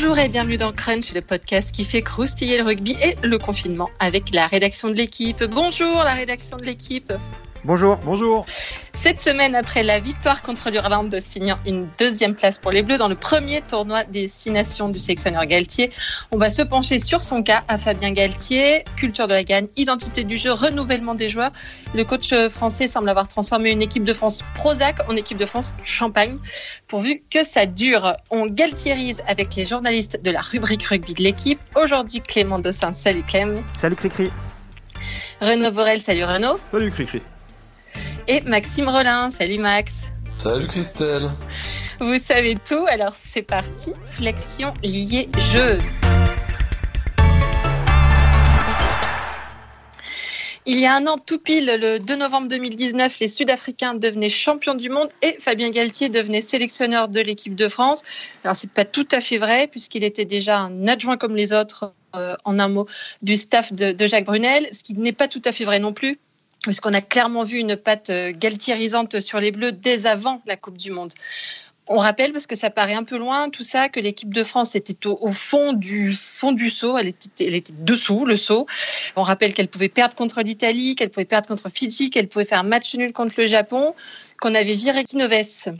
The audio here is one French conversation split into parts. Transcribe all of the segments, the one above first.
Bonjour et bienvenue dans Crunch, le podcast qui fait croustiller le rugby et le confinement avec la rédaction de l'équipe. Bonjour la rédaction de l'équipe. Bonjour, bonjour. Cette semaine, après la victoire contre l'Irlande, signant une deuxième place pour les Bleus dans le premier tournoi des six nations du sélectionneur Galtier, on va se pencher sur son cas à Fabien Galtier. Culture de la gagne, identité du jeu, renouvellement des joueurs. Le coach français semble avoir transformé une équipe de France Prozac en équipe de France Champagne, pourvu que ça dure. On galtierise avec les journalistes de la rubrique rugby de l'équipe. Aujourd'hui, Clément Dossin. Salut Clem. Salut Cricri. Renaud Borel. Salut Renaud. Salut Cricri et Maxime Rollin. Salut Max. Salut Christelle. Vous savez tout, alors c'est parti. Flexion liée jeu. Il y a un an tout pile, le 2 novembre 2019, les Sud-Africains devenaient champions du monde et Fabien Galtier devenait sélectionneur de l'équipe de France. Alors c'est pas tout à fait vrai puisqu'il était déjà un adjoint comme les autres, euh, en un mot, du staff de, de Jacques Brunel, ce qui n'est pas tout à fait vrai non plus parce qu'on a clairement vu une patte euh, galtierisante sur les Bleus dès avant la Coupe du Monde. On rappelle, parce que ça paraît un peu loin, tout ça, que l'équipe de France était au, fond du fond du saut. Elle était, elle était dessous le saut. On rappelle qu'elle pouvait perdre contre l'Italie, qu'elle pouvait perdre contre Fidji, qu'elle pouvait faire un match nul contre le Japon, qu'on avait viré Kinoves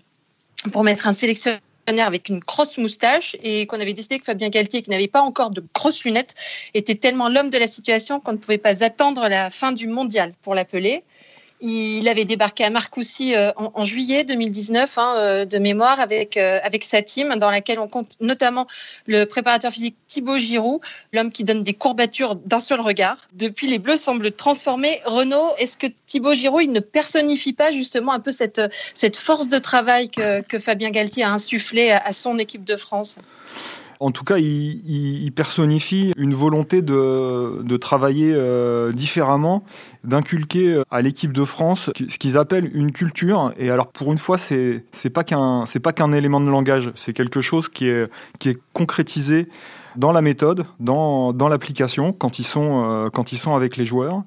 pour mettre un sélectionneur avec une grosse moustache et qu'on avait décidé que Fabien Galtier, qui n'avait pas encore de grosses lunettes, était tellement l'homme de la situation qu'on ne pouvait pas attendre la fin du mondial pour l'appeler. Il avait débarqué à Marcoussis euh, en, juillet 2019, hein, euh, de mémoire, avec, euh, avec sa team, dans laquelle on compte notamment le préparateur physique Thibaut Giroud, l'homme qui donne des courbatures d'un seul regard. Depuis, les Bleus semblent transformés. Renaud, est-ce que Thibaut Giroud, il ne personnifie pas justement un peu cette, force de travail que, que Fabien Galtier a insufflé à son équipe de France? En tout cas, il, personnifie une volonté de, travailler euh, différemment, d'inculquer à l'équipe de France ce qu'ils appellent une culture. Et alors, pour une fois, c'est c'est pas qu'un c'est pas qu'un élément de langage, c'est quelque chose qui est qui est concrétisé dans la méthode, dans, dans l'application, quand, ils sont, euh, quand ils sont avec les joueurs.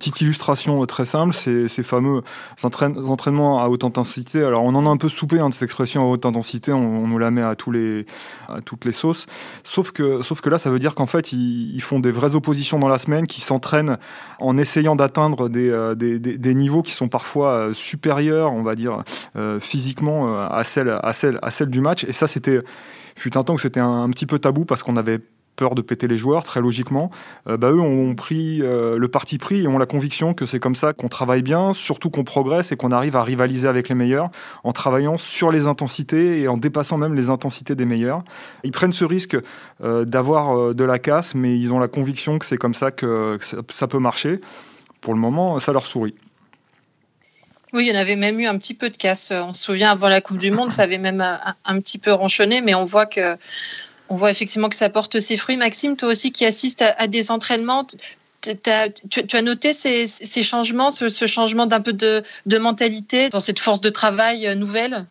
Petite illustration très simple, ces, ces fameux entraînements à haute intensité. Alors on en a un peu soupé hein, de cette expression à haute intensité, on, nous la met à, tous les, toutes les sauces. Sauf que, sauf que là, ça veut dire qu'en fait, ils, font des vraies oppositions dans la semaine, qui s'entraînent en essayant d'atteindre des, euh, niveaux qui sont parfois euh, supérieurs, on va dire, euh, physiquement à celle, à, celle, à celle du match. Et ça, c'était fut un temps que c'était un, petit peu tabou parce qu'on avait peur de péter les joueurs, très logiquement, euh, bah, eux ont pris euh, le parti pris et ont la conviction que c'est comme ça qu'on travaille bien, surtout qu'on progresse et qu'on arrive à rivaliser avec les meilleurs en travaillant sur les intensités et en dépassant même les intensités des meilleurs. Ils prennent ce risque euh, d'avoir de la casse, mais ils ont la conviction que c'est comme ça que, ça peut marcher. Pour le moment, ça leur sourit. Oui, il y en avait même eu un petit peu de casse. On se souvient avant la Coupe du Monde, ça avait même un, petit peu ronchonné, mais on voit que on voit effectivement que ça porte ses fruits. Maxime, toi aussi qui assistes à, des entraînements, tu, as noté ces, changements, ce, changement d'un peu de, mentalité dans cette force de travail euh, nouvelle?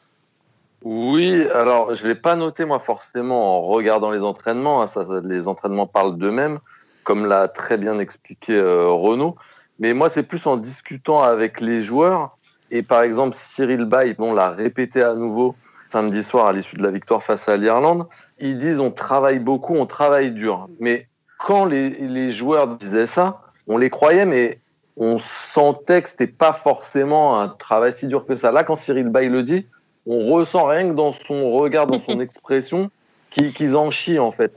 Oui, alors je ne l'ai pas noté moi forcément en regardant les entraînements. Hein. Les entraînements parlent d'eux-mêmes, comme l'a très bien expliqué euh, Renaud. Mais moi, c'est plus en discutant avec les joueurs et par exemple, Cyril Bay, bon, l'a répété à nouveau samedi soir à l'issue de la victoire face à l'Irlande. Ils disent on travaille beaucoup, on travaille dur. Mais quand les, les joueurs disaient ça, on les croyait, mais on sentait que c'était pas forcément un travail si dur que ça. Là, quand Cyril Bay le dit, on ressent rien que dans son regard, dans son expression, qu'ils en chient en fait.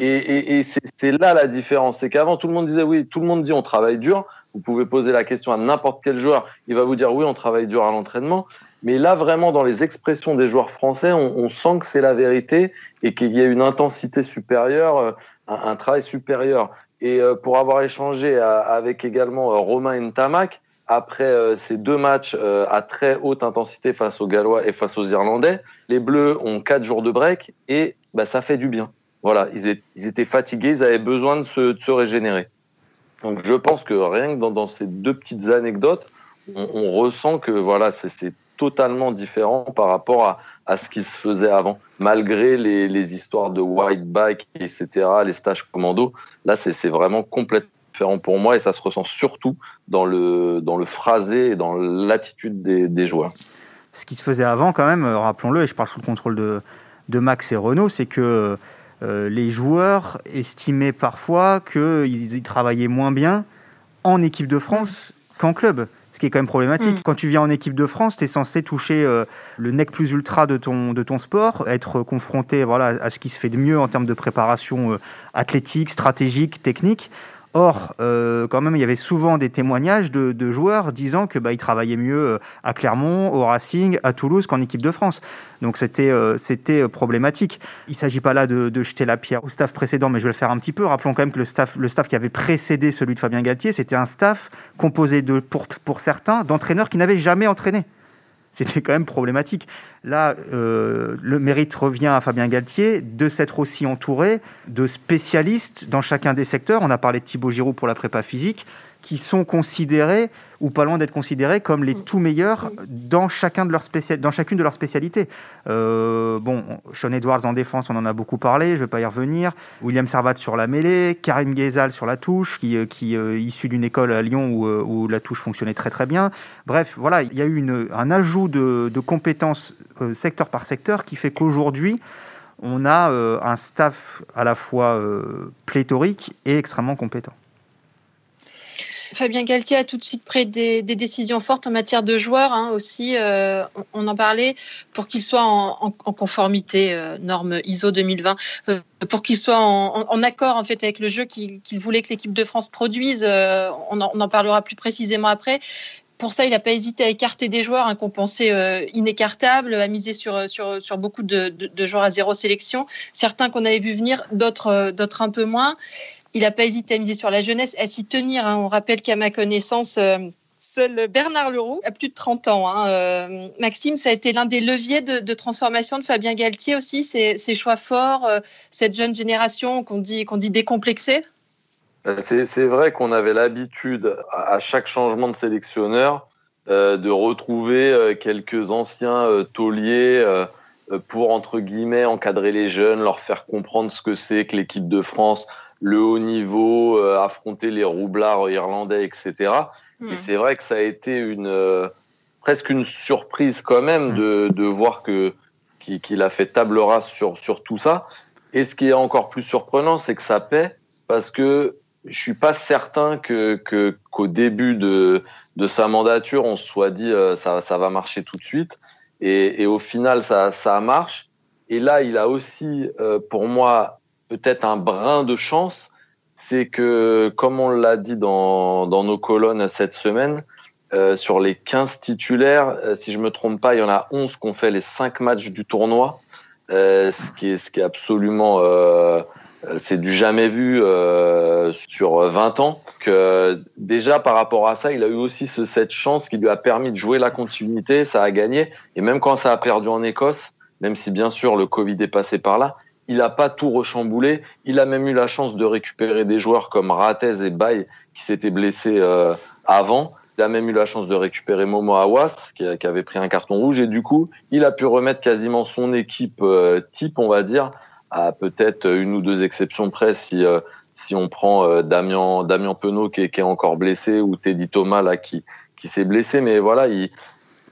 Et, et, c'est là la différence, c'est qu'avant tout le monde disait oui, tout le monde dit on travaille dur. Vous pouvez poser la question à n'importe quel joueur, il va vous dire oui, on travaille dur à l'entraînement. Mais là, vraiment, dans les expressions des joueurs français, on, sent que c'est la vérité et qu'il y a une intensité supérieure, euh, un, travail supérieur. Et euh, pour avoir échangé avec également euh, Romain Ntamak, après ces deux matchs à très haute intensité face aux Gallois et face aux Irlandais, les Bleus ont quatre jours de break et bah, ça fait du bien. Voilà, ils, étaient fatigués, ils avaient besoin de se, régénérer. Donc je pense que rien que dans, ces deux petites anecdotes, on, ressent que voilà, c'est totalement différent par rapport à, ce qui se faisait avant. Malgré les, histoires de white bike, etc., les stages commando, là c'est vraiment complètement différent pour moi et ça se ressent surtout dans le, dans le phrasé et dans l'attitude des, joueurs. Ce qui se faisait avant quand même, rappelons-le, et je parle sous le contrôle de, de Max et Renault, c'est que les joueurs estimaient parfois qu'ils travaillaient moins bien en équipe de France qu'en club ce qui est quand même problématique. Mm. Quand tu viens en équipe de France, tu es censé toucher euh, le nec plus ultra de ton, de ton sport, être confronté voilà, à ce qui se fait de mieux en termes de préparation euh, athlétique, stratégique, technique. Or, euh, quand même, il y avait souvent des témoignages de, joueurs disant que bah, ils travaillaient mieux euh, à Clermont, au Racing, à Toulouse qu'en équipe de France. Donc c'était euh, c'était problématique. Il ne s'agit pas là de, jeter la pierre au staff précédent, mais je vais le faire un petit peu. Rappelons quand même que le staff le staff qui avait précédé celui de Fabien Galtier, c'était un staff composé de pour pour certains d'entraîneurs qui n'avaient jamais entraîné c'était quand même problématique. Là, euh, le mérite revient à Fabien Galtier de s'être aussi entouré de spécialistes dans chacun des secteurs. On a parlé de Thibaut Giroud pour la prépa physique qui sont considérés ou pas loin d'être considérés comme les tout meilleurs dans, chacun de leurs spécial... dans chacune de leurs spécialités. Euh, bon, Sean Edwards en défense, on en a beaucoup parlé, je ne vais pas y revenir. William Servat sur la mêlée, Karim Ghezal sur la touche, qui, euh, qui euh, issu d'une école à Lyon où, où, la touche fonctionnait très très bien. Bref, voilà, il y a eu une, un ajout de, de compétences secteur par secteur qui fait qu'aujourd'hui, on a un staff à la fois pléthorique et extrêmement compétent. Fabien Galtier a tout de suite pris des, décisions fortes en matière de joueurs hein, aussi. Euh, on, en parlait pour qu'ils soient en, conformité euh, norme ISO 2020, euh, pour qu'ils soient en, accord en fait avec le jeu qu'il voulait que l'équipe de France produise. On en, parlera plus précisément après pour ça, il n'a pas hésité à écarter des joueurs hein, qu'on pensait inécartables, à miser sur, sur, beaucoup de, de, joueurs à zéro sélection. Certains qu'on avait vu venir, d'autres, d'autres un peu moins il n'a pas hésité à miser sur la jeunesse, à s'y tenir. Hein. On rappelle qu'à ma connaissance, euh, seul Bernard Leroux a plus de 30 ans. Hein. Euh, Maxime, ça a été l'un des leviers de, transformation de Fabien Galtier aussi, ses, choix forts, euh, cette jeune génération qu'on dit, qu'on dit décomplexée? C'est vrai qu'on avait l'habitude, à chaque changement de sélectionneur, de retrouver quelques anciens tauliers pour, entre guillemets, encadrer les jeunes, leur faire comprendre ce que c'est que l'équipe de France, le haut niveau, euh, affronter les roublards irlandais, etc. Et hmm. c'est vrai que ça a été une euh, presque une surprise quand même hmm. de, de voir que qu'il a fait table rase sur sur tout ça. Et ce qui est encore plus surprenant, c'est que ça paie parce que je suis pas certain que qu'au début de de sa mandature, on se soit dit euh, ça ça va marcher tout de suite. Et, et au final, ça ça marche. Et là, il a aussi, pour moi, peut-être un brin de chance, c'est que, comme on l'a dit dans, nos colonnes cette semaine, euh, sur les 15 titulaires, euh, si je me trompe pas, il y en a 11 qui ont fait les 5 matchs du tournoi, euh, ce, qui est, absolument... C'est du jamais vu sur 20 ans. Que déjà par rapport à ça, il a eu aussi ce, cette chance qui lui a permis de jouer la continuité, ça a gagné. Et même quand ça a perdu en Écosse, même si bien sûr le Covid est passé par là, il n'a pas tout rechamboulé. Il a même eu la chance de récupérer des joueurs comme Ratez et Bay qui s'étaient blessés euh, avant. Il a même eu la chance de récupérer Momo Awas qui, avait pris un carton rouge et du coup, il a pu remettre quasiment son équipe euh, type, on va dire, à peut-être une ou deux exceptions près si euh, si on prend Damien Damien Penaud qui est, encore blessé ou Teddy Thomas là qui qui s'est blessé. Mais voilà, il,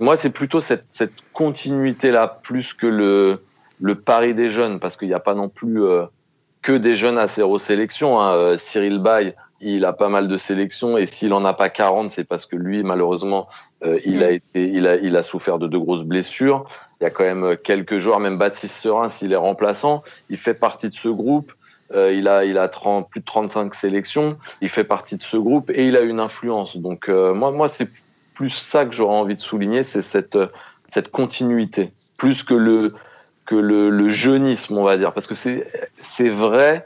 moi c'est plutôt cette cette continuité là plus que le le pari des jeunes, parce qu'il n'y a pas non plus euh, que des jeunes à zéro sélection. Hein. Euh, Cyril Bay, il a pas mal de sélections, et s'il en a pas 40, c'est parce que lui, malheureusement, euh, il a mm. été, il a, il a souffert de de grosses blessures. Il y a quand même quelques joueurs, même Baptiste Serin, s'il est remplaçant, il fait partie de ce groupe. il a, il a 30, plus de 35 sélections. Il fait partie de ce groupe et il a une influence. Donc moi, moi, c'est plus ça que j'aurais envie de souligner, c'est cette cette continuité, plus que le que le, jeunisme, on va dire, parce que c'est c'est vrai,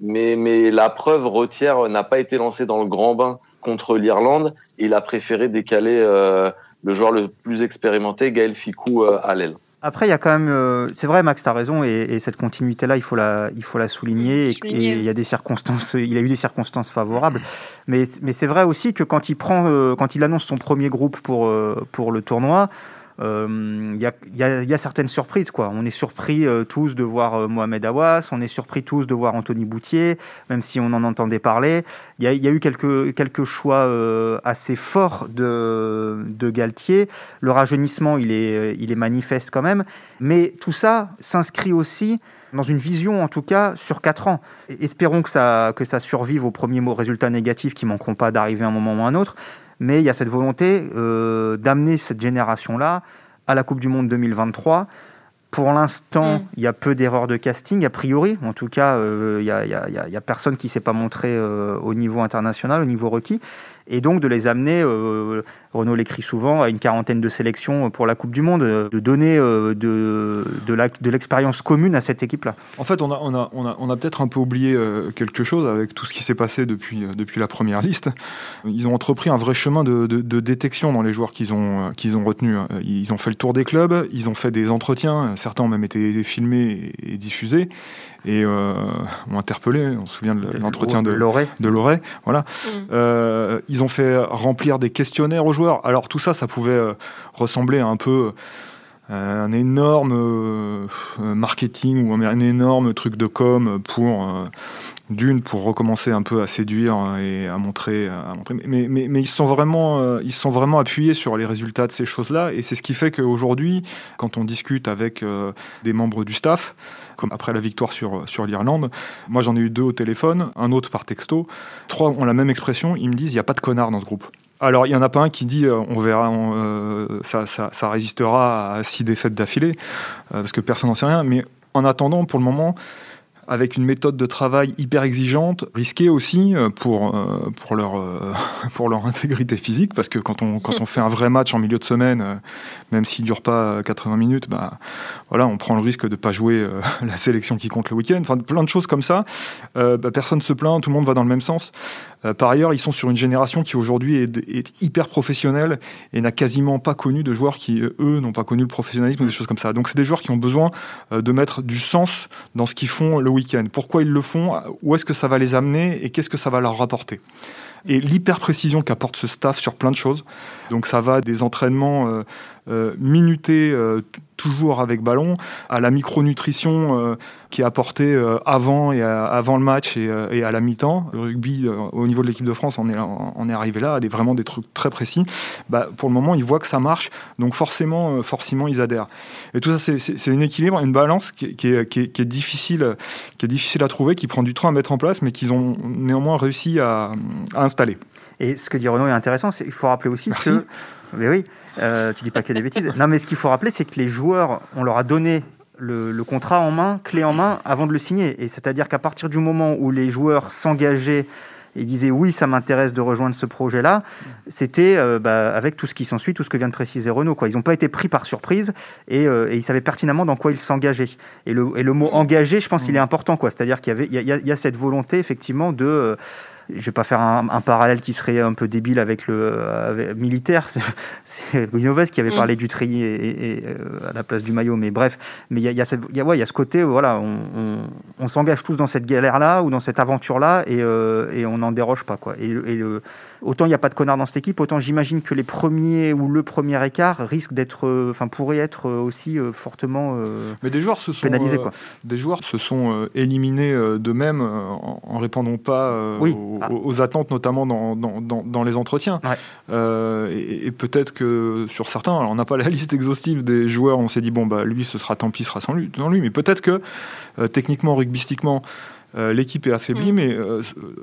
mais mais la preuve Retière n'a pas été lancé dans le grand bain contre l'Irlande. Il a préféré décaler euh, le joueur le plus expérimenté, Gaël Ficou, euh, à l'aile. Après, il y a quand même, euh, c'est vrai, Max, tu as raison, et, cette continuité-là, il faut la, il faut la souligner. Et, il y a des circonstances, il a eu des circonstances favorables, mais, mais c'est vrai aussi que quand il prend, quand il annonce son premier groupe pour pour le tournoi, il euh, y, a, certaines surprises. Quoi. On est surpris euh, tous de voir euh, Mohamed Awas, on est surpris tous de voir Anthony Boutier, même si on en entendait parler. Il y, a eu quelques, choix assez forts de, Galtier. Le rajeunissement, il est, manifeste quand même. Mais tout ça s'inscrit aussi dans une vision en tout cas sur 4 ans. Espérons que ça, que ça survive aux premiers résultats négatifs qui manqueront pas d'arriver à un moment ou à un autre. Mais il y a cette volonté euh, d'amener cette génération-là à la Coupe du Monde 2023. Pour l'instant, mm. il y a peu d'erreurs de casting, a priori. En tout cas, euh, il n'y a, a, personne qui ne s'est pas montré euh, au niveau international, au niveau requis. Et donc de les amener Renault l'écrit souvent, à une quarantaine de sélections pour la Coupe du Monde, de donner euh, de, de l'expérience commune à cette équipe-là. En fait, on a, on a, on a, on a peut-être un peu oublié euh, quelque chose avec tout ce qui s'est passé depuis, euh, depuis la première liste. Ils ont entrepris un vrai chemin de, de, détection dans les joueurs qu'ils ont, qu'ils ont retenus. Ils ont fait le tour des clubs, ils ont fait des entretiens, certains ont même été filmés et diffusés et euh, ont interpellé. On se souvient de l'entretien de, de Loret. Voilà. Mm. Euh, ils ont fait remplir des questionnaires aux joueurs. Alors tout ça, ça pouvait euh, ressembler à un peu euh, un énorme marketing ou un énorme truc de com pour d'une pour recommencer un peu à séduire et à montrer. Mais, ils sont vraiment sont vraiment appuyés sur les résultats de ces choses là et c'est ce qui fait qu'aujourd'hui quand on discute avec des membres du staff comme après la victoire sur, sur l'Irlande. Moi, j'en ai eu deux au téléphone, un autre par texto. Trois ont la même expression. Ils me disent il n'y a pas de connard dans ce groupe. Alors, il n'y en a pas un qui dit euh, on verra, euh, ça, ça, ça, résistera à six défaites d'affilée, euh, parce que personne n'en sait rien. Mais en attendant, pour le moment, avec une méthode de travail hyper exigeante, risquée aussi pour, pour, leur, pour leur intégrité physique, parce que quand on, quand on fait un vrai match en milieu de semaine, même s'il ne dure pas 80 minutes, bah, voilà, on prend le risque de ne pas jouer la sélection qui compte le week-end. Enfin, plein de choses comme ça. Bah, personne ne se plaint, tout le monde va dans le même sens. Par ailleurs, ils sont sur une génération qui aujourd'hui est, est, hyper professionnelle et n'a quasiment pas connu de joueurs qui, eux, n'ont pas connu le professionnalisme ou des choses comme ça. Donc, c'est des joueurs qui ont besoin de mettre du sens dans ce qu'ils font le week-end. Pourquoi ils le font? Où est-ce que ça va les amener? Et qu'est-ce que ça va leur rapporter? Et l'hyper précision qu'apporte ce staff sur plein de choses. Donc ça va des entraînements euh, euh, minuté euh, toujours avec ballon, à la micronutrition qui est apportée avant et avant le match et, à la mi-temps. Le rugby, au niveau de l'équipe de France, on est, arrivé là à des, vraiment des trucs très précis. Bah, pour le moment, ils voient que ça marche, donc forcément, forcément, ils adhèrent. Et tout ça, c'est un équilibre, une balance qui, est, difficile, qui est difficile à trouver, qui prend du temps à mettre en place, mais qu'ils ont néanmoins réussi à, installer. Et ce que dit Renaud est intéressant, il faut rappeler aussi que... Mais oui, euh, tu dis pas que des bêtises. Non, mais ce qu'il faut rappeler, c'est que les joueurs, on leur a donné le, contrat en main, clé en main, avant de le signer. Et c'est-à-dire qu'à partir du moment où les joueurs s'engageaient et disaient oui, ça m'intéresse de rejoindre ce projet-là, c'était euh, bah, avec tout ce qui s'ensuit, tout ce que vient de préciser Renault. Quoi. Ils n'ont pas été pris par surprise et, euh, ils savaient pertinemment dans quoi ils s'engageaient. Et le, et le mot engagé, je pense qu'il est important. C'est-à-dire qu'il y, il y, a, cette volonté, effectivement, de je vais pas faire un, parallèle qui serait un peu débile avec le militaire. C'est Guinoves qui avait mm. parlé du et, euh, à la place du maillot, mais bref. Mais il y a, y, a, ouais, y a, ce côté, voilà, on, s'engage tous dans cette galère-là ou dans cette aventure-là et, euh, et on n'en déroge pas, quoi. Et, le, autant il n'y a pas de connard dans cette équipe, autant j'imagine que les premiers ou le premier écart risque d'être, euh, enfin pourrait être aussi fortement Mais des joueurs se sont pénalisés, quoi. Des joueurs se sont éliminés d'eux-mêmes en, en répondant pas oui. Ah. aux, attentes, notamment dans, dans, dans, les entretiens. Euh, et, peut-être que sur certains, alors on n'a pas la liste exhaustive des joueurs, on s'est dit, bon, bah, lui, ce sera tant pis, ce sera sans lui, lui. mais peut-être que euh, techniquement, rugbystiquement, euh, l'équipe est affaiblie, mm. mais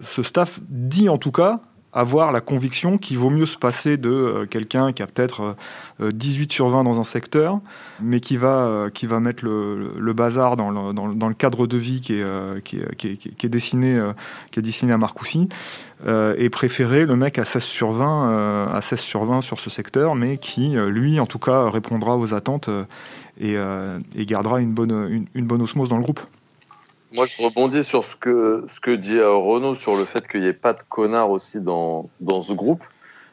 ce staff dit en tout cas avoir la conviction qu'il vaut mieux se passer de euh, quelqu'un qui a peut-être 18 euh, sur 20 dans un secteur, mais qui va, euh, qui va mettre le, bazar dans le, dans, le, cadre de vie qui est, dessiné, qui est dessiné à Marcoussis, et préférer le mec à 16 sur 20, à 16 sur 20 sur ce secteur, mais qui, lui, en tout cas, répondra aux attentes et, et gardera une bonne, une, une bonne osmose dans le groupe. Moi, je rebondis sur ce que, ce que dit euh, Renaud sur le fait qu'il n'y ait pas de connards aussi dans, dans ce groupe.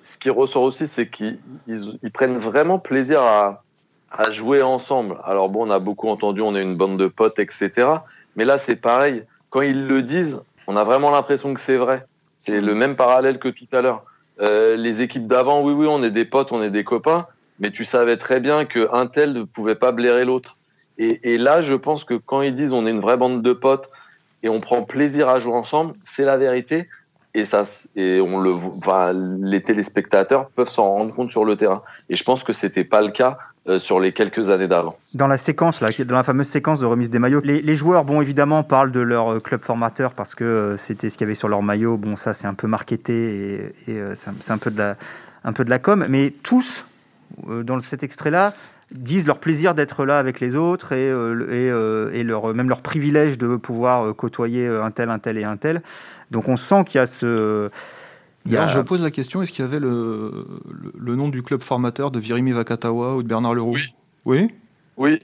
Ce qui ressort aussi, c'est qu'ils ils, prennent vraiment plaisir à, à jouer ensemble. Alors bon, on a beaucoup entendu, on est une bande de potes, etc. Mais là, c'est pareil. Quand ils le disent, on a vraiment l'impression que c'est vrai. C'est le même parallèle que tout à l'heure. Euh, les équipes d'avant, oui, oui, on est des potes, on est des copains, mais tu savais très bien qu'un tel ne pouvait pas blairer l'autre. Et, là, je pense que quand ils disent on est une vraie bande de potes et on prend plaisir à jouer ensemble, c'est la vérité. Et ça, et on le, enfin, les téléspectateurs peuvent s'en rendre compte sur le terrain. Et je pense que c'était pas le cas sur les quelques années d'avant. Dans la séquence, là, dans la fameuse séquence de remise des maillots, les, joueurs, bon, évidemment, parlent de leur club formateur parce que c'était ce qu'il y avait sur leur maillot. Bon, ça, c'est un peu marketé et, et c'est un peu de la, un peu de la com. Mais tous, dans cet extrait-là, disent leur plaisir d'être là avec les autres et, euh, et, euh, et, leur, même leur privilège de pouvoir euh, côtoyer un tel, un tel et un tel. Donc on sent qu'il y a ce... Il je pose la question, est-ce qu'il y avait le, le, nom du club formateur de Virimi Vakatawa ou de Bernard Leroux? Oui. Oui? Oui.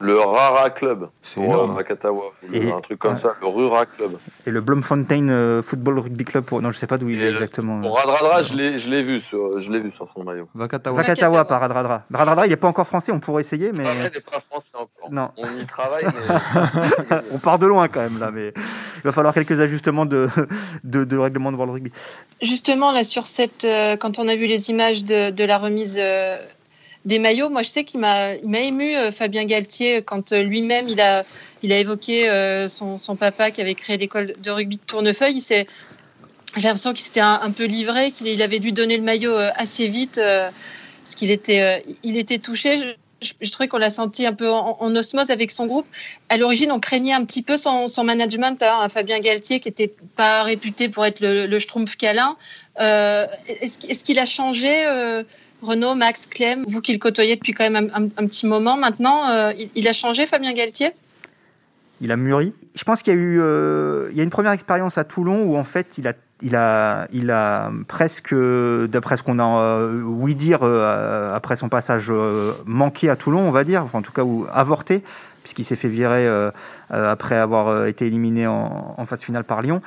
Le Rara Club. C'est énorme. Katawa, un truc comme ça, le Rura Club. Et le Blomfontein euh, Football Rugby Club, pour... non, je sais pas d'où il est exactement. Pour Radradra, je l'ai vu, sur, je vu sur son maillot. Vakatawa, Vakatawa par Radradra. Radradra, il n'est pas encore français, on pourrait essayer, mais. il n'est pas français encore. Non. On y travaille, mais. on part de loin quand même, là, mais il va falloir quelques ajustements de, de, de règlement de World Rugby. Justement, là, sur cette. Euh, quand on a vu les images de, de la remise. Euh, des maillots. Moi, je sais qu'il m'a, il m'a ému euh, Fabien Galtier quand euh, lui-même il a, il a évoqué euh, son, papa qui avait créé l'école de rugby de Tournefeuille. j'ai l'impression qu'il s'était un, peu livré, qu'il avait dû donner le maillot assez vite, parce qu'il était, il était touché. Je, trouvais qu'on l'a senti un peu en, osmose avec son groupe. À l'origine, on craignait un petit peu son, management, hein, Fabien Galtier, qui n'était pas réputé pour être le, schtroumpf câlin. est-ce qu'il a changé Renaud, Max, Clem, vous qui le côtoyez depuis quand même un, petit moment maintenant, euh, il, a changé Fabien Galtier? Il a mûri. Je pense qu'il y a eu euh, il y a une première expérience à Toulon où en fait il a il a, il a presque, d'après ce qu'on a euh, ouï dire après son passage manqué à Toulon, on va dire, enfin, en tout cas, ou avorté, puisqu'il s'est fait virer après avoir été éliminé en, en, phase finale par Lyon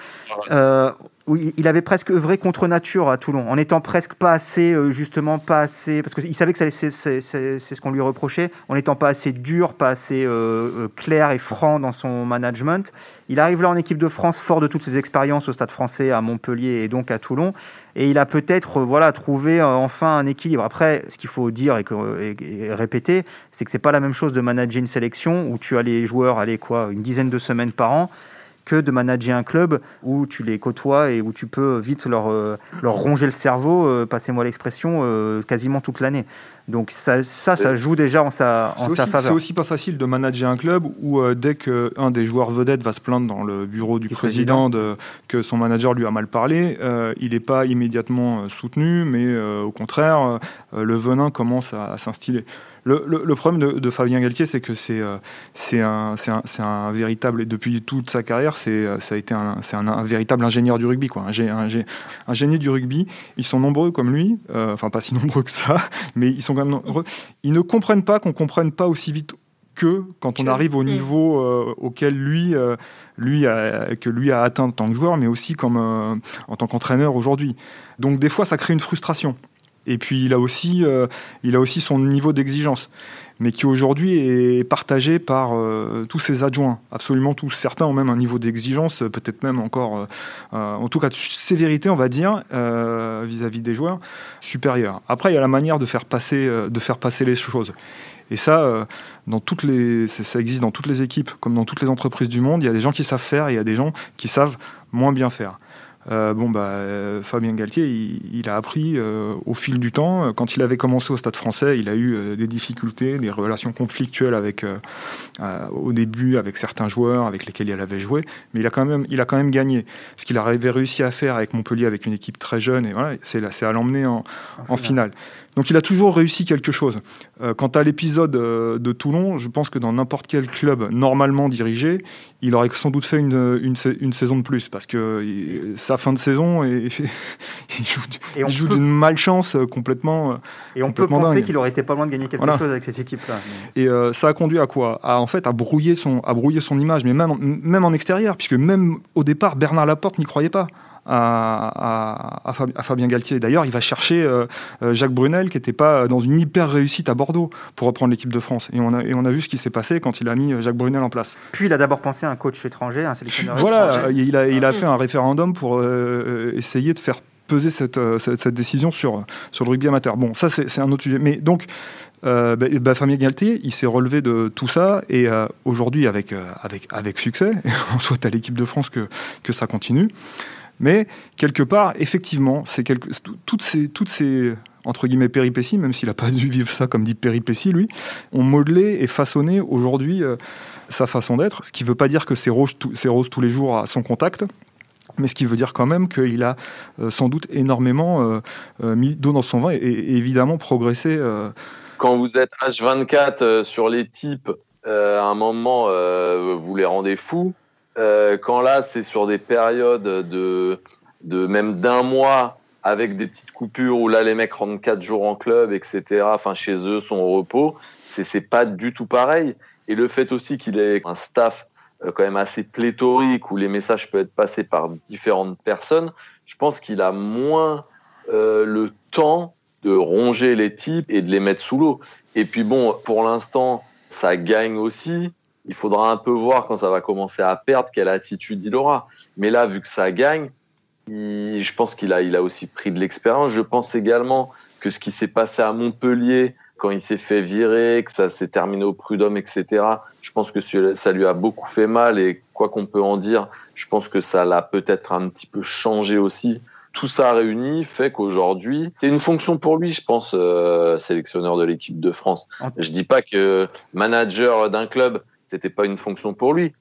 il avait presque œuvré contre nature à Toulon, en étant presque pas assez, euh, justement, pas assez, parce qu'il savait que c'est ce qu'on lui reprochait, en n'étant pas assez dur, pas assez euh, euh, clair et franc dans son management. Il arrive là en équipe de France, fort de toutes ses expériences au Stade français, à Montpellier et donc à Toulon, et il a peut-être voilà, trouvé enfin un équilibre. Après, ce qu'il faut dire et, et répéter, c'est que c'est pas la même chose de manager une sélection où tu as les joueurs, allez, quoi, une dizaine de semaines par an, que de manager un club où tu les côtoies et où tu peux vite leur, euh, leur ronger le cerveau, euh, passez-moi l'expression, euh, quasiment toute l'année. Donc ça, ça, ça, joue déjà en sa, en sa faveur. C'est aussi pas facile de manager un club où dès qu'un des joueurs vedettes va se plaindre dans le bureau du, président, De, que son manager lui a mal parlé, il n'est pas immédiatement soutenu, mais au contraire, le venin commence à s'instiller. Le, problème de, Fabien Galtier, c'est que c'est euh, un, un, un, véritable, depuis toute sa carrière, c'est euh, ça a été un, un, véritable ingénieur du rugby, quoi. Un, génie du rugby. Ils sont nombreux comme lui, euh, enfin pas si nombreux que ça, mais ils sont quand même nombreux. Ils ne comprennent pas qu'on comprenne pas aussi vite que quand on arrive au niveau auquel lui, lui a, que lui a atteint en tant que joueur, mais aussi comme en tant qu'entraîneur aujourd'hui. Donc des fois, ça crée une frustration. Et puis il a aussi, euh, il a aussi son niveau d'exigence, mais qui aujourd'hui est partagé par euh, tous ses adjoints. Absolument tous. Certains ont même un niveau d'exigence, peut-être même encore, euh, en tout cas de sévérité, on va dire, vis-à-vis des joueurs, supérieur. Après, il y a la manière de faire passer, de faire passer les choses. Et ça, dans toutes les, ça existe dans toutes les équipes, comme dans toutes les entreprises du monde. Il y a des gens qui savent faire et il y a des gens qui savent moins bien faire. Euh, bon, bah, euh, Fabien Galtier, il, a appris euh, au fil du temps. Quand il avait commencé au Stade français, il a eu des difficultés, des relations conflictuelles avec, au début avec certains joueurs avec lesquels il avait joué, mais il a quand même, il a quand même gagné. Ce qu'il avait réussi à faire avec Montpellier, avec une équipe très jeune, et voilà, c'est à l'emmener en, en finale. Donc il a toujours réussi quelque chose. Euh, quant à l'épisode euh, de Toulon, je pense que dans n'importe quel club normalement dirigé, il aurait sans doute fait une, une, saison de plus parce que sa fin de saison, et, il joue, d'une malchance euh, complètement. Et on peut penser qu'il aurait été pas loin de gagner quelque chose avec cette équipe-là. Et ça a conduit à quoi? À, En fait, à brouiller son, à brouiller son image, mais même, même en extérieur, puisque même au départ, Bernard Laporte n'y croyait pas à, Fabien Galtier. D'ailleurs, il va chercher euh, euh, Jacques Brunel, qui n'était pas dans une hyper réussite à Bordeaux pour reprendre l'équipe de France. Et on, a, et on a vu ce qui s'est passé quand il a mis euh, Jacques Brunel en place. Puis il a d'abord pensé à un coach étranger, un sélectionneur voilà, il a, il a fait un référendum pour essayer de faire peser cette, cette, décision sur, sur le rugby amateur. Bon, ça c'est un autre sujet. Mais donc, bah, bah, Fabien Galtier, il s'est relevé de tout ça et aujourd'hui avec, avec, avec succès, on souhaite à l'équipe de France que, que ça continue. Mais quelque part, effectivement, toutes ces, entre guillemets péripéties, même s'il n'a pas dû vivre ça comme dit péripéties, lui, ont modelé et façonné aujourd'hui sa façon d'être. Ce qui ne veut pas dire que c'est rose, tous les jours à son contact mais ce qui veut dire quand même qu'il a sans doute énormément mis d'eau dans son vin et, évidemment progressé. Quand vous êtes H24 sur les types, à un moment, vous les rendez fous. Quand là, c'est sur des périodes de, même d'un mois avec des petites coupures où là les mecs rentrent quatre jours en club, etc. Enfin chez eux sont au repos, c'est c'est pas du tout pareil. Et le fait aussi qu'il ait un staff euh, quand même assez pléthorique où les messages peuvent être passés par différentes personnes, je pense qu'il a moins euh, le temps de ronger les types et de les mettre sous l'eau. Et puis bon, pour l'instant, ça gagne aussi. Il faudra un peu voir quand ça va commencer à perdre quelle attitude il aura. Mais là, vu que ça gagne, je pense qu'il a, il a aussi pris de l'expérience. Je pense également que ce qui s'est passé à Montpellier, quand il s'est fait virer, que ça s'est terminé au prud'homme, etc., je pense que ça lui a beaucoup fait mal et quoi qu'on peut en dire, je pense que ça l'a peut-être un petit peu changé aussi. Tout ça réuni fait qu'aujourd'hui, c'est une fonction pour lui, je pense, euh, sélectionneur de l'équipe de France. Je dis pas que manager d'un club, c'était pas une fonction pour lui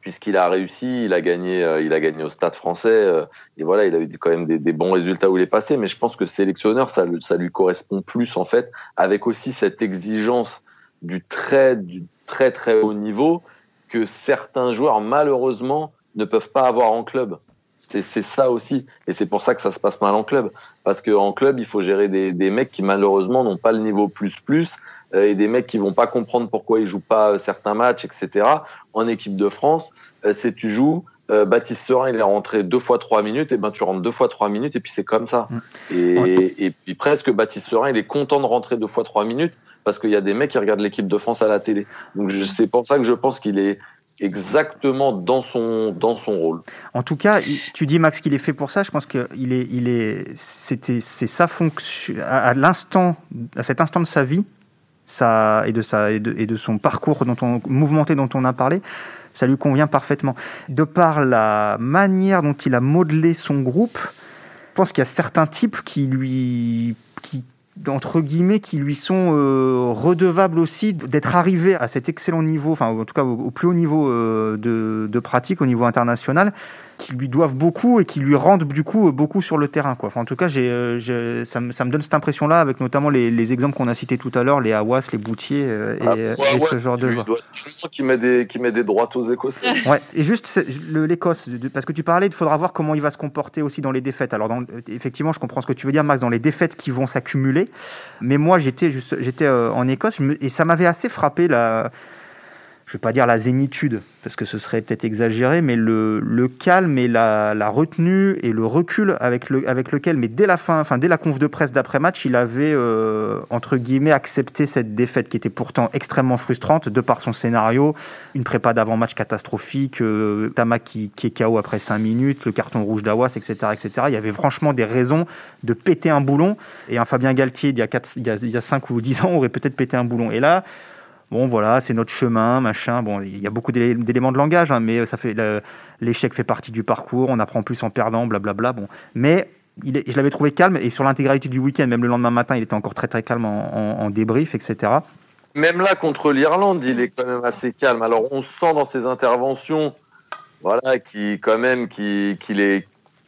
puisqu'il a réussi, il a gagné, euh, il a gagné au Stade Français euh, et voilà, il a eu quand même des, bons résultats où il est passé. Mais je pense que sélectionneur, ça, ça lui correspond plus en fait, avec aussi cette exigence du très, du très très haut niveau que certains joueurs malheureusement ne peuvent pas avoir en club. C'est ça aussi, et c'est pour ça que ça se passe mal en club, parce qu'en club il faut gérer des, des mecs qui malheureusement n'ont pas le niveau plus plus et des mecs qui vont pas comprendre pourquoi ils jouent pas certains matchs, etc. En équipe de France, euh, c'est tu joues, euh, Baptiste Serin, il est rentré deux fois trois minutes, et ben tu rentres deux fois trois minutes, et puis c'est comme ça. Mm. Et, et, puis presque Baptiste Serin, il est content de rentrer deux fois trois minutes parce qu'il y a des mecs qui regardent l'équipe de France à la télé. Donc c'est pour ça que je pense qu'il est exactement dans son dans son rôle. En tout cas, tu dis Max qu'il est fait pour ça. Je pense que il est il est c'était c'est sa fonction à l'instant à cet instant de sa vie ça, et, de sa, et, de, son parcours dont on, mouvementé dont on a parlé, ça lui convient parfaitement. De par la manière dont il a modelé son groupe, je pense qu'il y a certains types qui lui, qui, entre guillemets, qui lui sont euh, redevables aussi d'être arrivé à cet excellent niveau, enfin en tout cas au, plus haut niveau euh, de, pratique, au niveau international, qui lui doivent beaucoup et qui lui rendent du coup beaucoup sur le terrain. Quoi. Enfin, en tout cas, j'ai, euh, ça, me, ça, me donne cette impression-là avec notamment les, les exemples qu'on a cités tout à l'heure, les Awas, les Boutiers euh, et, ah, ce genre de joueurs. Qui met des qui met des droites aux Écossais. ouais. Et juste l'Écosse, parce que tu parlais, il faudra voir comment il va se comporter aussi dans les défaites. Alors dans, effectivement, je comprends ce que tu veux dire, Max, dans les défaites qui vont s'accumuler. Mais moi, j'étais juste, j'étais euh, en Écosse et ça m'avait assez frappé la je ne vais pas dire la zénitude, parce que ce serait peut-être exagéré, mais le, le calme et la, la, retenue et le recul avec, le, avec lequel, mais dès la fin, enfin dès la conf de presse d'après-match, il avait, euh, entre guillemets, accepté cette défaite qui était pourtant extrêmement frustrante de par son scénario, une prépa d'avant-match catastrophique, euh, Tama qui, qui, est KO après 5 minutes, le carton rouge d'Awas, etc., etc. Il y avait franchement des raisons de péter un boulon, et un Fabien Galtier, il y a, 4, il y a, il y a 5 ou 10 ans, aurait peut-être pété un boulon. Et là, bon voilà, c'est notre chemin, machin. Bon, il y a beaucoup d'éléments de langage, hein, mais ça fait l'échec fait partie du parcours. On apprend plus en perdant, blablabla. Bon, mais il je l'avais trouvé calme et sur l'intégralité du week-end, même le lendemain matin, il était encore très très calme en, débrief, etc. Même là contre l'Irlande, il est quand même assez calme. Alors on sent dans ses interventions, voilà, qui quand même qu'il est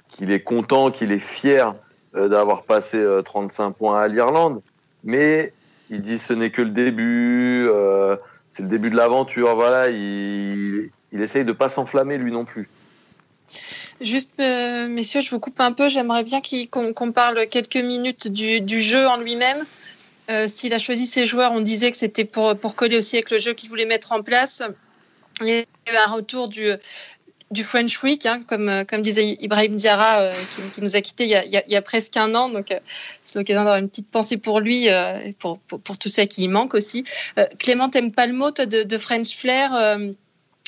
qu'il est content, qu'il est fier euh, d'avoir passé 35 euh, points à l'Irlande, mais il dit ce n'est que le début, euh, c'est le début de l'aventure. Voilà, il, essaye de pas s'enflammer lui non plus. Juste, euh, messieurs, je vous coupe un peu. J'aimerais bien qu'on parle quelques minutes du, jeu en lui-même. Euh, S'il a choisi ses joueurs, on disait que c'était pour, coller aussi avec le jeu qu'il voulait mettre en place. Il y a un retour du, du French Week, hein, comme, euh, comme disait Ibrahim Diarra, euh, qui, nous a quittés il y a, il presque un an. Donc, euh, c'est l'occasion d'avoir une petite pensée pour lui et pour, pour, tous ceux qui y manquent aussi. Clément, t'aimes pas le mot de, de French Flair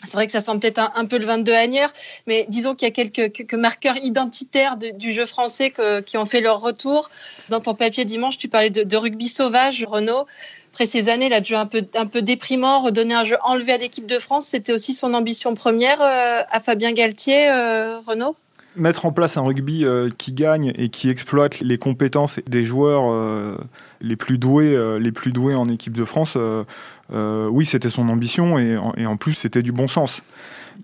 c'est vrai que ça semble peut-être un, peu le 22 anière, mais disons qu'il y a quelques, marqueurs identitaires du jeu français qui ont fait leur retour. Dans ton papier dimanche, tu parlais de, rugby sauvage, Renaud. Après ces années, là, de jeu un peu, déprimant, redonner un jeu enlevé à l'équipe de France, c'était aussi son ambition première euh, à Fabien Galtier, euh, Renaud? Mettre en place un rugby euh, qui gagne et qui exploite les compétences des joueurs les plus doués, les plus doués en équipe de France, oui, c'était son ambition et en plus c'était du bon sens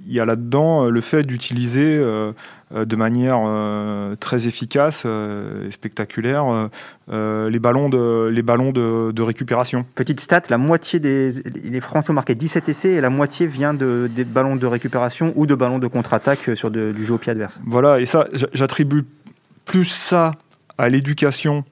il y a là-dedans euh, le fait d'utiliser euh, euh, de manière très efficace et spectaculaire les ballons, de, les ballons de, récupération. Petite stat, la moitié des les Français ont marqué 17 essais et la moitié vient de, des ballons de récupération ou de ballons de contre-attaque sur du jeu au pied adverse. Voilà, et ça, j'attribue plus ça à l'éducation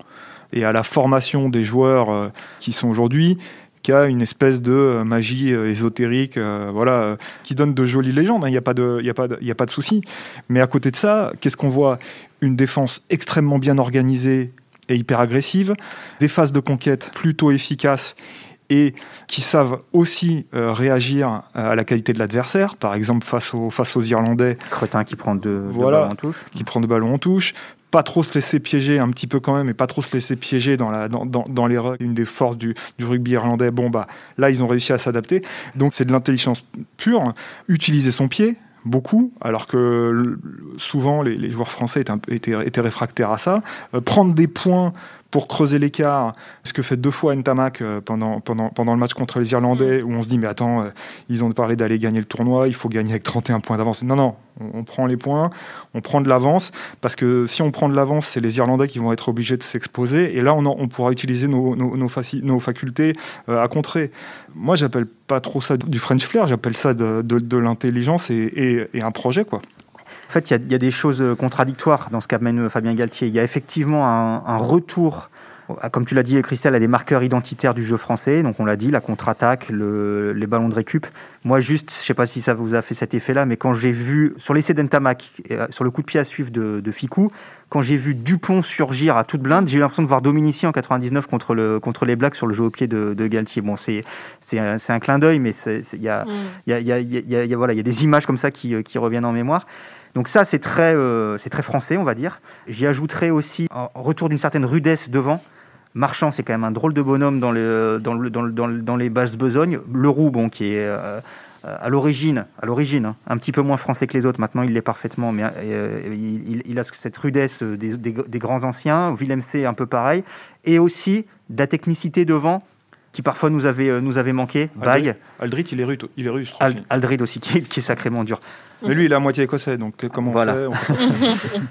et à la formation des joueurs qui sont aujourd'hui une espèce de euh, magie euh, ésotérique, euh, voilà, qui donne de jolies légendes. Il hein, n'y a pas de, il a pas a pas de souci. Mais à côté de ça, qu'est-ce qu'on voit? Une défense extrêmement bien organisée et hyper agressive, des phases de conquête plutôt efficaces et qui savent aussi réagir à la qualité de l'adversaire. Par exemple, face aux, face aux Irlandais. Cretin qui prend deux, ballons en touche. Qui prend deux ballons en touche pas trop se laisser piéger un petit peu quand même et pas trop se laisser piéger dans, la, dans, dans, dans les une des forces du, du, rugby irlandais. Bon, bah là, ils ont réussi à s'adapter. Donc, c'est de l'intelligence pure. Utiliser son pied, beaucoup, alors que souvent les, les joueurs français étaient, étaient, étaient, réfractaires à ça. Euh, prendre des points pour creuser l'écart, ce que fait deux fois Ntamak euh, pendant, pendant, pendant le match contre les Irlandais, mm. où on se dit, mais attends, euh, ils ont parlé d'aller gagner le tournoi, il faut gagner avec 31 points d'avance. Non, non, on, prend les points, on prend de l'avance, parce que si on prend de l'avance, c'est les Irlandais qui vont être obligés de s'exposer, et là, on, on, pourra utiliser nos, nos, nos, facultés euh, à contrer. Moi, j'appelle pas trop ça du French flair, j'appelle ça de, de, l'intelligence et, et, un projet, quoi. En fait, il y, a des choses contradictoires dans ce qu'amène Fabien Galtier. Il y a effectivement un, un retour comme tu l'as dit, Christelle, a des marqueurs identitaires du jeu français. Donc, on l'a dit, la contre-attaque, le, les ballons de récup. Moi, juste, je sais pas si ça vous a fait cet effet-là, mais quand j'ai vu, sur l'essai d'Entamac, euh, sur le coup de pied à suivre de, de Ficou, quand j'ai vu Dupont surgir à toute blinde, j'ai eu l'impression de voir Dominici en 99 contre, le, contre les Blacks sur le jeu au pied de, de Galtier. Bon, c'est un, un clin d'œil, mais il y a, y des images comme ça qui, qui reviennent en mémoire. Donc ça, c'est très, euh, c'est très français, on va dire. J'y ajouterai aussi un retour d'une certaine rudesse devant. Marchand, c'est quand même un drôle de bonhomme dans, dans, les basses besognes. Leroux, bon, qui est euh, à l'origine, à l'origine, hein, un petit peu moins français que les autres. Maintenant, il l'est parfaitement, mais euh, il, a cette rudesse des, grands anciens. Willem C, un peu pareil, et aussi de la technicité devant qui parfois nous avait, nous avait manqué. Aldrit, Aldrit, il est russe, il est russe Aldrit aussi, qui est sacrément dur. Mais lui, il est à moitié écossais, donc comment on fait,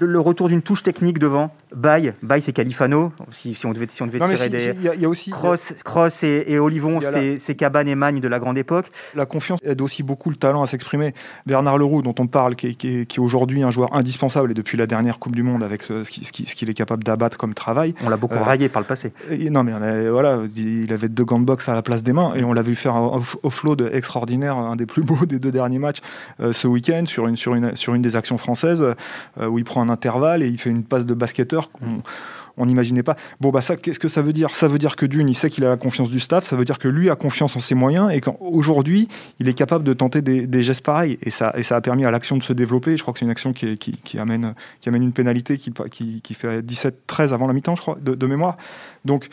Le retour d'une touche technique devant. Baye, Baye c'est Califano. Si, si, on devait, si on devait tirer des. Il y, a aussi. Cross, Cross et, et Olivon, c'est Cabane et Magne de la grande époque. La confiance aide aussi beaucoup le talent à s'exprimer. Bernard Leroux, dont on parle, qui, qui, est aujourd'hui un joueur indispensable et depuis la dernière Coupe du Monde avec ce, ce qu'il est capable d'abattre comme travail. On l'a beaucoup euh, raillé par le passé. non, mais voilà, il avait deux gants de boxe à la place des mains et on l'a vu faire un offload extraordinaire, un des plus beaux des deux derniers matchs euh, ce week-end sur une, sur, une, sur une des actions françaises euh, où il prend un intervalle et il fait une passe de basketteur on n'imaginait pas. Bon, bah ça, qu'est-ce que ça veut dire? Ça veut dire que d'une, il sait qu'il a la confiance du staff, ça veut dire que lui a confiance en ses moyens et qu'aujourd'hui, il est capable de tenter des, gestes pareils. Et ça, et ça a permis à l'action de se développer. Je crois que c'est une action qui, qui, amène, qui amène une pénalité qui, qui, qui fait 17-13 avant la mi-temps, je crois, de mémoire. Donc,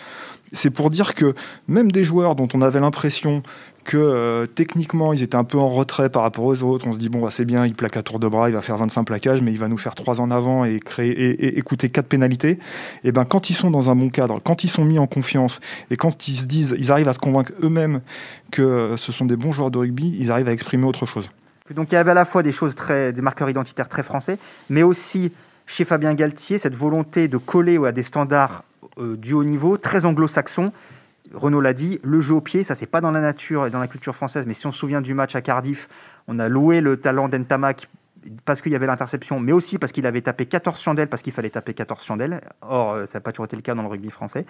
c'est pour dire que même des joueurs dont on avait l'impression que euh, techniquement ils étaient un peu en retrait par rapport aux autres, on se dit bon bah, c'est bien, il plaque à tour de bras, il va faire 25 plaquages, mais il va nous faire 3 en avant et créer et, écouter 4 pénalités. Et ben quand ils sont dans un bon cadre, quand ils sont mis en confiance et quand ils se disent, ils arrivent à se convaincre eux-mêmes que euh, ce sont des bons joueurs de rugby, ils arrivent à exprimer autre chose. Donc il y avait à la fois des choses très, des marqueurs identitaires très français, mais aussi chez Fabien Galtier cette volonté de coller à des standards euh, du haut niveau, très anglo-saxon. Renaud l'a dit, le jeu au pied, ça c'est pas dans la nature et dans la culture française, mais si on se souvient du match à Cardiff, on a loué le talent d'Entamac parce qu'il y avait l'interception, mais aussi parce qu'il avait tapé 14 chandelles, parce qu'il fallait taper 14 chandelles. Or, euh, ça n'a pas toujours été le cas dans le rugby français.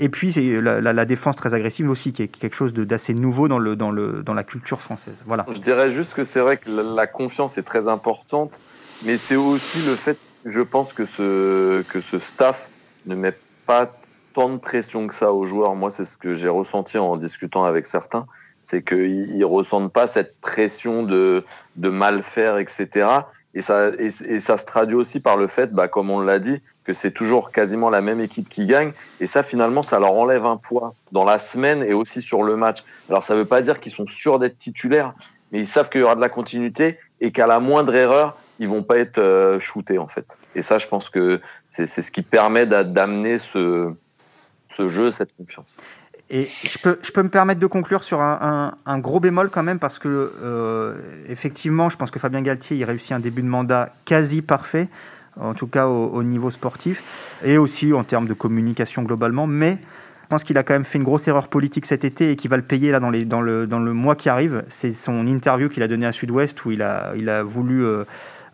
Et puis, c'est la, défense très agressive aussi, qui est quelque chose d'assez nouveau dans, dans la culture française. Voilà. Je dirais juste que c'est vrai que la confiance est très importante, mais c'est aussi le fait, je pense, que ce, que ce staff ne met pas tant de pression que ça aux joueurs. Moi, c'est ce que j'ai ressenti en discutant avec certains. C'est qu'ils ne ressentent pas cette pression de, de mal faire, etc. Et ça, et, ça se traduit aussi par le fait, bah, comme on l'a dit, que c'est toujours quasiment la même équipe qui gagne. Et ça, finalement, ça leur enlève un poids dans la semaine et aussi sur le match. Alors, ça ne veut pas dire qu'ils sont sûrs d'être titulaires, mais ils savent qu'il y aura de la continuité et qu'à la moindre erreur, ils vont pas être shootés en fait. Et ça, je pense que c'est ce qui permet d'amener ce, ce jeu, cette confiance. Et je peux, je peux me permettre de conclure sur un, un, gros bémol quand même, parce que euh, effectivement, je pense que Fabien Galtier il réussit un début de mandat quasi parfait, en tout cas au, niveau sportif, et aussi en termes de communication globalement. Mais je pense qu'il a quand même fait une grosse erreur politique cet été et qu'il va le payer là dans, les, dans, le, dans le mois qui arrive. C'est son interview qu'il a donné à Sud-Ouest où il a, il a voulu. Euh,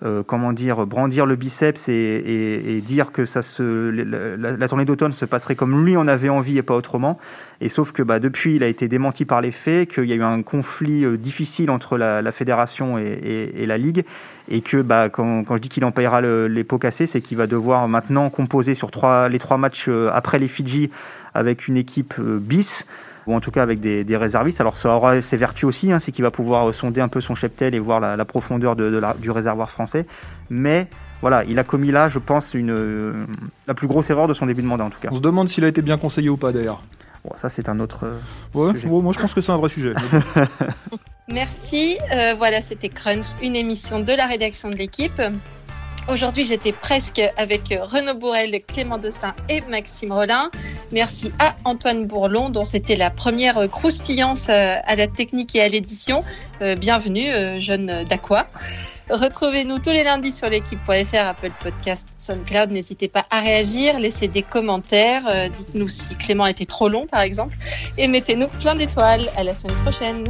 euh, comment dire, brandir le biceps et, dire que ça se, la, tournée d'automne se passerait comme lui en avait envie et pas autrement. Et sauf que bah, depuis, il a été démenti par les faits, qu'il y a eu un conflit euh, difficile entre la, fédération et, la ligue, et que bah, quand, je dis qu'il en payera les pots cassés, c'est qu'il va devoir maintenant composer sur trois, les trois matchs euh, après les Fidji avec une équipe bis ou en tout cas avec des, réservistes. Alors ça aura ses vertus aussi, hein, c'est qu'il va pouvoir sonder un peu son cheptel et voir la, profondeur de, du réservoir français. Mais voilà, il a commis là, je pense, une, la plus grosse erreur de son début de mandat en tout cas. On se demande s'il a été bien conseillé ou pas d'ailleurs. Bon, ça c'est un autre. Ouais, moi je pense que c'est un vrai sujet. Merci. Euh, voilà, c'était Crunch, une émission de la rédaction de l'équipe. Aujourd'hui, j'étais presque avec Renaud Bourrel, Clément Dossin et Maxime Rollin. Merci à Antoine Bourlon, dont c'était la première croustillance euh, à la technique et à l'édition. Euh, bienvenue, euh, jeune d'Aqua. Retrouvez-nous tous les lundis sur l'équipe.fr, Apple Podcast, SoundCloud. N'hésitez pas à réagir, laissez des commentaires. Dites-nous si Clément était trop long, par exemple. Et mettez-nous plein d'étoiles. À la semaine prochaine.